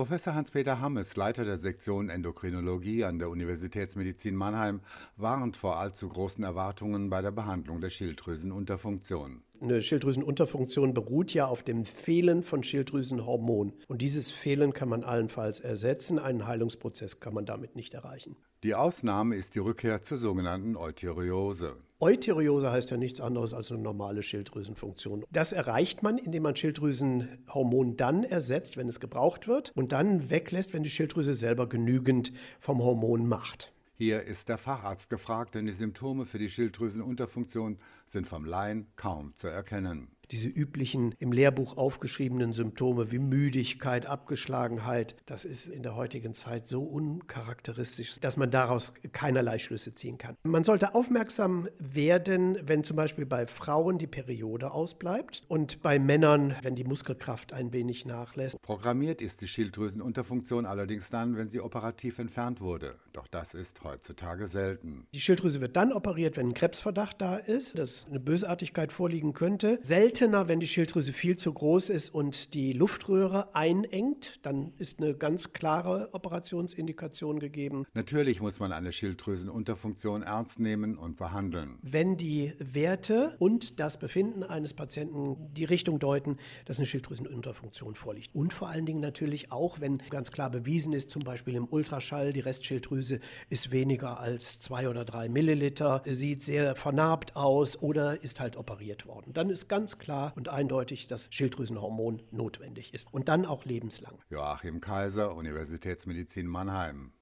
Professor Hans-Peter Hammes, Leiter der Sektion Endokrinologie an der Universitätsmedizin Mannheim, warnt vor allzu großen Erwartungen bei der Behandlung der Schilddrüsenunterfunktion. Eine Schilddrüsenunterfunktion beruht ja auf dem Fehlen von Schilddrüsenhormonen. Und dieses Fehlen kann man allenfalls ersetzen. Einen Heilungsprozess kann man damit nicht erreichen. Die Ausnahme ist die Rückkehr zur sogenannten Eutyreose. Eutyreose heißt ja nichts anderes als eine normale Schilddrüsenfunktion. Das erreicht man, indem man Schilddrüsenhormon dann ersetzt, wenn es gebraucht wird, und dann weglässt, wenn die Schilddrüse selber genügend vom Hormon macht. Hier ist der Facharzt gefragt, denn die Symptome für die Schilddrüsenunterfunktion sind vom Laien kaum zu erkennen diese üblichen im Lehrbuch aufgeschriebenen Symptome wie Müdigkeit, Abgeschlagenheit, das ist in der heutigen Zeit so uncharakteristisch, dass man daraus keinerlei Schlüsse ziehen kann. Man sollte aufmerksam werden, wenn zum Beispiel bei Frauen die Periode ausbleibt und bei Männern, wenn die Muskelkraft ein wenig nachlässt. Programmiert ist die Schilddrüsenunterfunktion allerdings dann, wenn sie operativ entfernt wurde. Doch das ist heutzutage selten. Die Schilddrüse wird dann operiert, wenn ein Krebsverdacht da ist, dass eine Bösartigkeit vorliegen könnte. Selten seltener, wenn die Schilddrüse viel zu groß ist und die Luftröhre einengt. Dann ist eine ganz klare Operationsindikation gegeben. Natürlich muss man eine Schilddrüsenunterfunktion ernst nehmen und behandeln. Wenn die Werte und das Befinden eines Patienten die Richtung deuten, dass eine Schilddrüsenunterfunktion vorliegt. Und vor allen Dingen natürlich auch, wenn ganz klar bewiesen ist, zum Beispiel im Ultraschall, die Restschilddrüse ist weniger als zwei oder drei Milliliter, sieht sehr vernarbt aus oder ist halt operiert worden. Dann ist ganz klar, klar und eindeutig, dass Schilddrüsenhormon notwendig ist und dann auch lebenslang. Joachim Kaiser, Universitätsmedizin Mannheim.